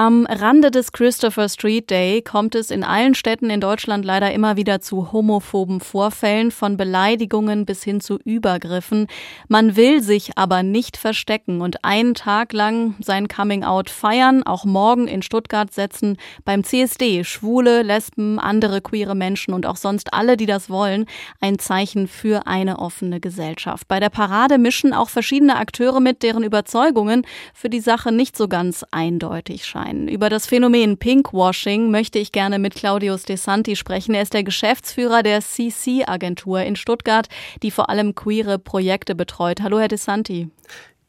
Am Rande des Christopher Street Day kommt es in allen Städten in Deutschland leider immer wieder zu homophoben Vorfällen, von Beleidigungen bis hin zu Übergriffen. Man will sich aber nicht verstecken und einen Tag lang sein Coming-out feiern, auch morgen in Stuttgart setzen beim CSD Schwule, Lesben, andere queere Menschen und auch sonst alle, die das wollen, ein Zeichen für eine offene Gesellschaft. Bei der Parade mischen auch verschiedene Akteure mit, deren Überzeugungen für die Sache nicht so ganz eindeutig scheinen sein. Über das Phänomen Pinkwashing möchte ich gerne mit Claudius De Santi sprechen. Er ist der Geschäftsführer der CC-Agentur in Stuttgart, die vor allem queere Projekte betreut. Hallo, Herr De Santi.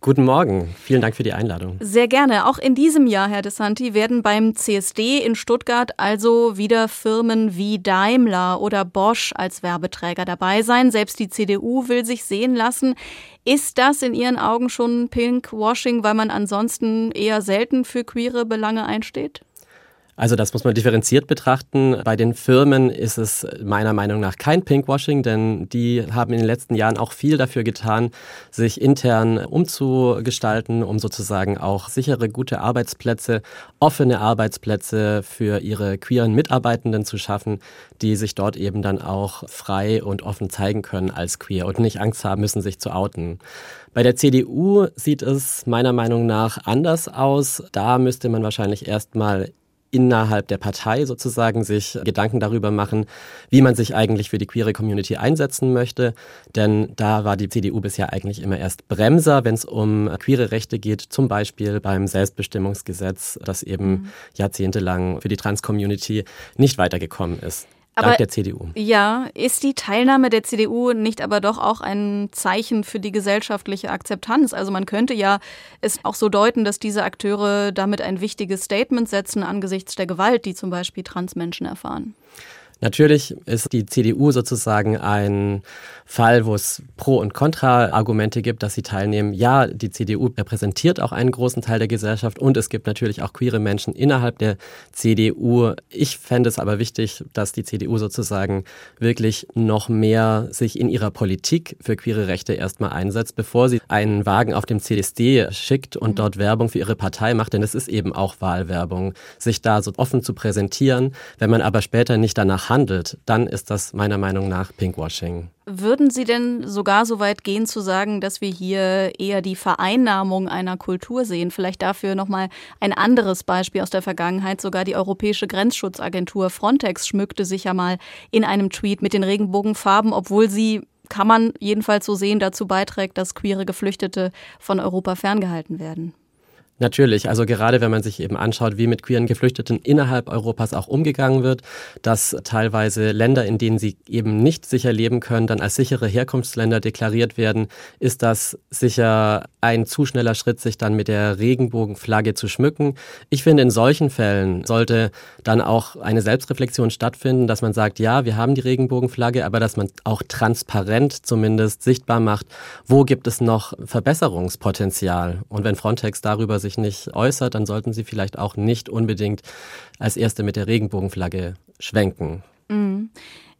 Guten Morgen, vielen Dank für die Einladung. Sehr gerne. Auch in diesem Jahr, Herr De Santi, werden beim CSD in Stuttgart also wieder Firmen wie Daimler oder Bosch als Werbeträger dabei sein. Selbst die CDU will sich sehen lassen. Ist das in Ihren Augen schon Pinkwashing, weil man ansonsten eher selten für queere Belange einsteht? Also das muss man differenziert betrachten. Bei den Firmen ist es meiner Meinung nach kein Pinkwashing, denn die haben in den letzten Jahren auch viel dafür getan, sich intern umzugestalten, um sozusagen auch sichere, gute Arbeitsplätze, offene Arbeitsplätze für ihre queeren Mitarbeitenden zu schaffen, die sich dort eben dann auch frei und offen zeigen können als queer und nicht Angst haben müssen, sich zu outen. Bei der CDU sieht es meiner Meinung nach anders aus. Da müsste man wahrscheinlich erstmal innerhalb der Partei sozusagen sich Gedanken darüber machen, wie man sich eigentlich für die queere Community einsetzen möchte. Denn da war die CDU bisher eigentlich immer erst Bremser, wenn es um queere Rechte geht, zum Beispiel beim Selbstbestimmungsgesetz, das eben mhm. jahrzehntelang für die Trans-Community nicht weitergekommen ist. Aber, der CDU. Ja, ist die Teilnahme der CDU nicht aber doch auch ein Zeichen für die gesellschaftliche Akzeptanz? Also man könnte ja es auch so deuten, dass diese Akteure damit ein wichtiges Statement setzen angesichts der Gewalt, die zum Beispiel Transmenschen erfahren. Natürlich ist die CDU sozusagen ein Fall, wo es Pro- und Kontra-Argumente gibt, dass sie teilnehmen. Ja, die CDU repräsentiert auch einen großen Teil der Gesellschaft und es gibt natürlich auch queere Menschen innerhalb der CDU. Ich fände es aber wichtig, dass die CDU sozusagen wirklich noch mehr sich in ihrer Politik für queere Rechte erstmal einsetzt, bevor sie einen Wagen auf dem CSD schickt und dort Werbung für ihre Partei macht, denn es ist eben auch Wahlwerbung, sich da so offen zu präsentieren. Wenn man aber später nicht danach handelt, dann ist das meiner Meinung nach Pinkwashing. Würden Sie denn sogar so weit gehen zu sagen, dass wir hier eher die Vereinnahmung einer Kultur sehen? Vielleicht dafür nochmal ein anderes Beispiel aus der Vergangenheit. Sogar die Europäische Grenzschutzagentur Frontex schmückte sich ja mal in einem Tweet mit den Regenbogenfarben, obwohl sie kann man jedenfalls so sehen, dazu beiträgt, dass queere Geflüchtete von Europa ferngehalten werden. Natürlich, also gerade wenn man sich eben anschaut, wie mit queeren Geflüchteten innerhalb Europas auch umgegangen wird, dass teilweise Länder, in denen sie eben nicht sicher leben können, dann als sichere Herkunftsländer deklariert werden, ist das sicher ein zu schneller Schritt, sich dann mit der Regenbogenflagge zu schmücken. Ich finde, in solchen Fällen sollte dann auch eine Selbstreflexion stattfinden, dass man sagt, ja, wir haben die Regenbogenflagge, aber dass man auch transparent zumindest sichtbar macht, wo gibt es noch Verbesserungspotenzial. Und wenn Frontex darüber sich sich nicht äußert, dann sollten sie vielleicht auch nicht unbedingt als Erste mit der Regenbogenflagge schwenken. Mhm.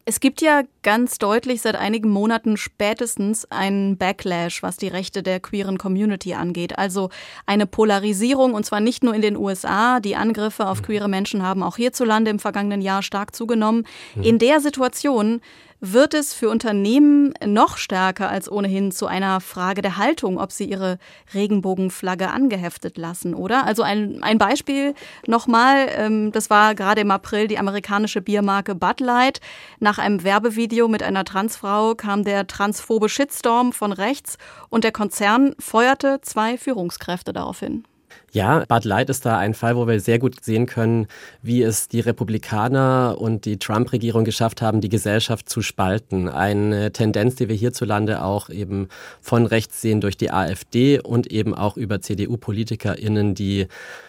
Es gibt ja ganz deutlich seit einigen Monaten spätestens einen Backlash, was die Rechte der queeren Community angeht. Also eine Polarisierung, und zwar nicht nur in den USA. Die Angriffe auf queere Menschen haben auch hierzulande im vergangenen Jahr stark zugenommen. Mhm. In der Situation wird es für Unternehmen noch stärker als ohnehin zu einer Frage der Haltung, ob sie ihre Regenbogenflagge angeheftet lassen, oder? Also ein, ein Beispiel nochmal, ähm, das war gerade im April die amerikanische Biermarke Bud Light. Nach einem Werbevideo mit einer Transfrau kam der transphobe Shitstorm von rechts und der Konzern feuerte zwei Führungskräfte daraufhin. Ja, Bud Light ist da ein Fall, wo wir sehr gut sehen können, wie es die Republikaner und die Trump-Regierung geschafft haben, die Gesellschaft zu spalten. Eine Tendenz, die wir hierzulande auch eben von rechts sehen durch die AfD und eben auch über CDU-PolitikerInnen, die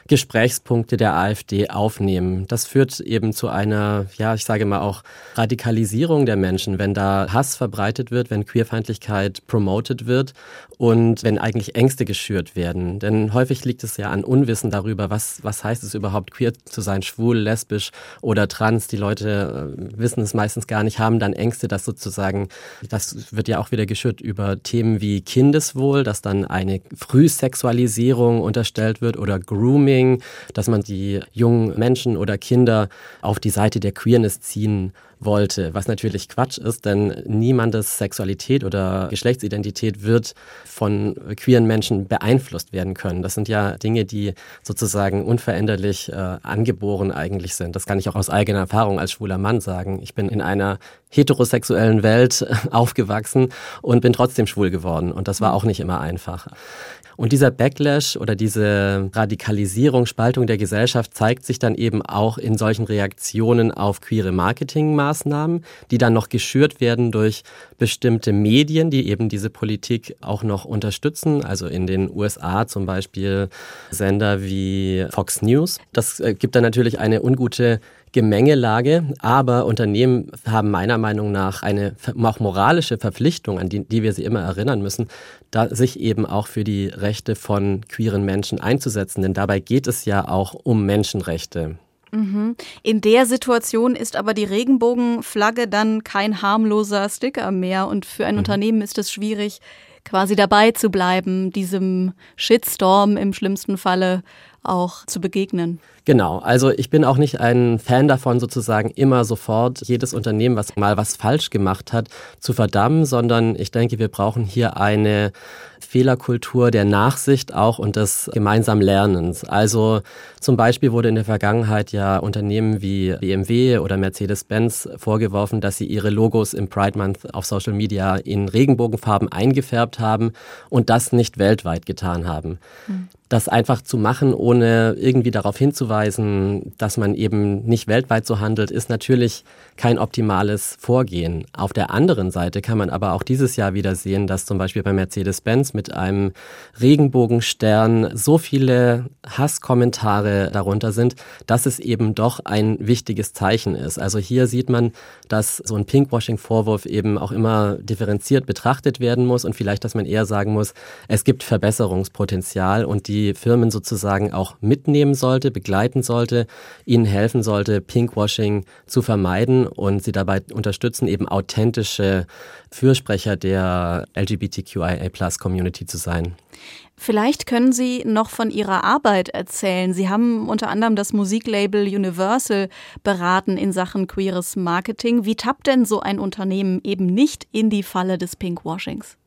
Gesprächspunkte der AfD aufnehmen. Das führt eben zu einer, ja, ich sage mal auch Radikalisierung der Menschen, wenn da Hass verbreitet wird, wenn Queerfeindlichkeit promoted wird und wenn eigentlich Ängste geschürt werden. Denn häufig liegt es es ja an Unwissen darüber, was, was heißt es überhaupt, queer zu sein, schwul, lesbisch oder trans. Die Leute äh, wissen es meistens gar nicht, haben dann Ängste, dass sozusagen, das wird ja auch wieder geschürt über Themen wie Kindeswohl, dass dann eine Frühsexualisierung unterstellt wird oder Grooming, dass man die jungen Menschen oder Kinder auf die Seite der Queerness ziehen wollte, was natürlich Quatsch ist, denn niemandes Sexualität oder Geschlechtsidentität wird von queeren Menschen beeinflusst werden können. Das sind ja Dinge, die sozusagen unveränderlich äh, angeboren eigentlich sind. Das kann ich auch aus eigener Erfahrung als schwuler Mann sagen. Ich bin in einer heterosexuellen Welt aufgewachsen und bin trotzdem schwul geworden. Und das war auch nicht immer einfach. Und dieser Backlash oder diese Radikalisierung, Spaltung der Gesellschaft zeigt sich dann eben auch in solchen Reaktionen auf queere Marketingmaßnahmen, die dann noch geschürt werden durch bestimmte Medien, die eben diese Politik auch noch unterstützen. Also in den USA zum Beispiel Sender wie Fox News. Das äh, gibt dann natürlich eine ungute Gemengelage, aber Unternehmen haben meiner Meinung nach eine auch moralische Verpflichtung, an die, die wir sie immer erinnern müssen, da sich eben auch für die Rechte von queeren Menschen einzusetzen. Denn dabei geht es ja auch um Menschenrechte. Mhm. In der Situation ist aber die Regenbogenflagge dann kein harmloser Sticker mehr und für ein mhm. Unternehmen ist es schwierig, quasi dabei zu bleiben, diesem Shitstorm im schlimmsten Falle auch zu begegnen. Genau, also ich bin auch nicht ein Fan davon, sozusagen immer sofort jedes Unternehmen, was mal was falsch gemacht hat, zu verdammen, sondern ich denke, wir brauchen hier eine Fehlerkultur der Nachsicht auch und des gemeinsamen Lernens. Also zum Beispiel wurde in der Vergangenheit ja Unternehmen wie BMW oder Mercedes-Benz vorgeworfen, dass sie ihre Logos im Pride Month auf Social Media in Regenbogenfarben eingefärbt haben und das nicht weltweit getan haben. Mhm das einfach zu machen, ohne irgendwie darauf hinzuweisen, dass man eben nicht weltweit so handelt, ist natürlich kein optimales Vorgehen. Auf der anderen Seite kann man aber auch dieses Jahr wieder sehen, dass zum Beispiel bei Mercedes-Benz mit einem Regenbogenstern so viele Hasskommentare darunter sind, dass es eben doch ein wichtiges Zeichen ist. Also hier sieht man, dass so ein Pinkwashing-Vorwurf eben auch immer differenziert betrachtet werden muss und vielleicht, dass man eher sagen muss, es gibt Verbesserungspotenzial und die die Firmen sozusagen auch mitnehmen sollte, begleiten sollte, ihnen helfen sollte, Pinkwashing zu vermeiden und sie dabei unterstützen, eben authentische Fürsprecher der LGBTQIA-Plus-Community zu sein. Vielleicht können Sie noch von Ihrer Arbeit erzählen. Sie haben unter anderem das Musiklabel Universal beraten in Sachen queeres Marketing. Wie tappt denn so ein Unternehmen eben nicht in die Falle des Pinkwashings?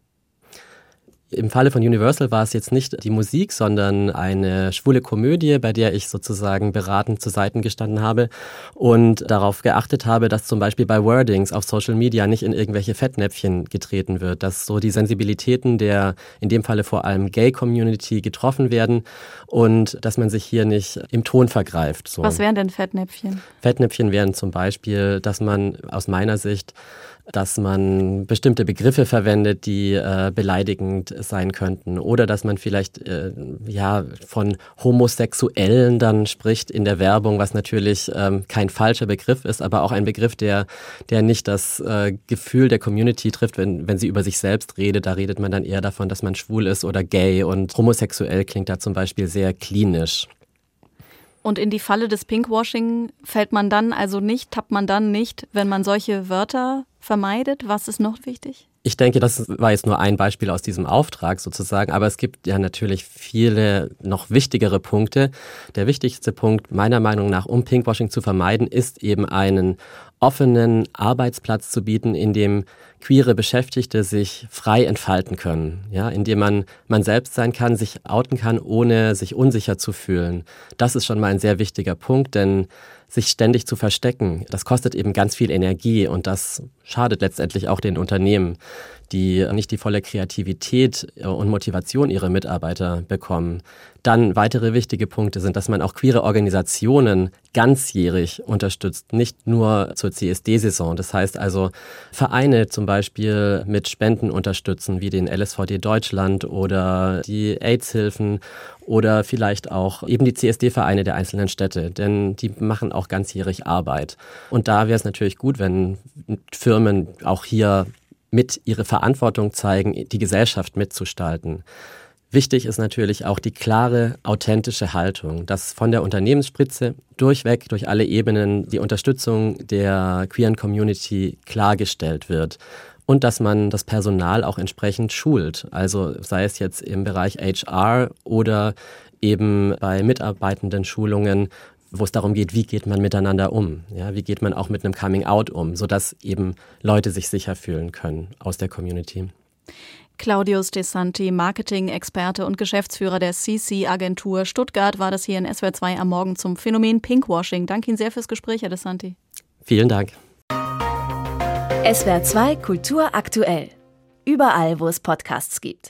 Im Falle von Universal war es jetzt nicht die Musik, sondern eine schwule Komödie, bei der ich sozusagen beratend zu Seiten gestanden habe und darauf geachtet habe, dass zum Beispiel bei Wordings auf Social Media nicht in irgendwelche Fettnäpfchen getreten wird, dass so die Sensibilitäten der in dem Falle vor allem Gay-Community getroffen werden und dass man sich hier nicht im Ton vergreift. So. Was wären denn Fettnäpfchen? Fettnäpfchen wären zum Beispiel, dass man aus meiner Sicht dass man bestimmte Begriffe verwendet, die äh, beleidigend sein könnten oder dass man vielleicht äh, ja von Homosexuellen dann spricht in der Werbung, was natürlich ähm, kein falscher Begriff ist, aber auch ein Begriff, der der nicht das äh, Gefühl der Community trifft, wenn wenn sie über sich selbst redet. Da redet man dann eher davon, dass man schwul ist oder gay und homosexuell klingt da zum Beispiel sehr klinisch. Und in die Falle des Pinkwashing fällt man dann also nicht, tappt man dann nicht, wenn man solche Wörter vermeidet? Was ist noch wichtig? Ich denke, das war jetzt nur ein Beispiel aus diesem Auftrag sozusagen, aber es gibt ja natürlich viele noch wichtigere Punkte. Der wichtigste Punkt meiner Meinung nach, um Pinkwashing zu vermeiden, ist eben einen offenen Arbeitsplatz zu bieten, in dem queere Beschäftigte sich frei entfalten können, ja, in dem man man selbst sein kann, sich outen kann, ohne sich unsicher zu fühlen. Das ist schon mal ein sehr wichtiger Punkt, denn sich ständig zu verstecken, das kostet eben ganz viel Energie und das schadet letztendlich auch den Unternehmen, die nicht die volle Kreativität und Motivation ihrer Mitarbeiter bekommen. Dann weitere wichtige Punkte sind, dass man auch queere Organisationen ganzjährig unterstützt, nicht nur zur CSD-Saison. Das heißt also Vereine zum Beispiel mit Spenden unterstützen, wie den LSVD Deutschland oder die AIDS-Hilfen oder vielleicht auch eben die CSD-Vereine der einzelnen Städte, denn die machen auch ganzjährig Arbeit. Und da wäre es natürlich gut, wenn Firmen auch hier mit ihre Verantwortung zeigen, die Gesellschaft mitzugestalten. Wichtig ist natürlich auch die klare, authentische Haltung, dass von der Unternehmensspitze durchweg, durch alle Ebenen die Unterstützung der queeren Community klargestellt wird und dass man das Personal auch entsprechend schult. Also sei es jetzt im Bereich HR oder eben bei mitarbeitenden Schulungen, wo es darum geht, wie geht man miteinander um? Ja, wie geht man auch mit einem Coming Out um, sodass eben Leute sich sicher fühlen können aus der Community. Claudius De Santi, Marketing-Experte und Geschäftsführer der CC-Agentur Stuttgart, war das hier in SWR 2 am Morgen zum Phänomen Pinkwashing. Danke Ihnen sehr fürs Gespräch, Herr De Santi. Vielen Dank. SWR 2 Kultur aktuell. Überall, wo es Podcasts gibt.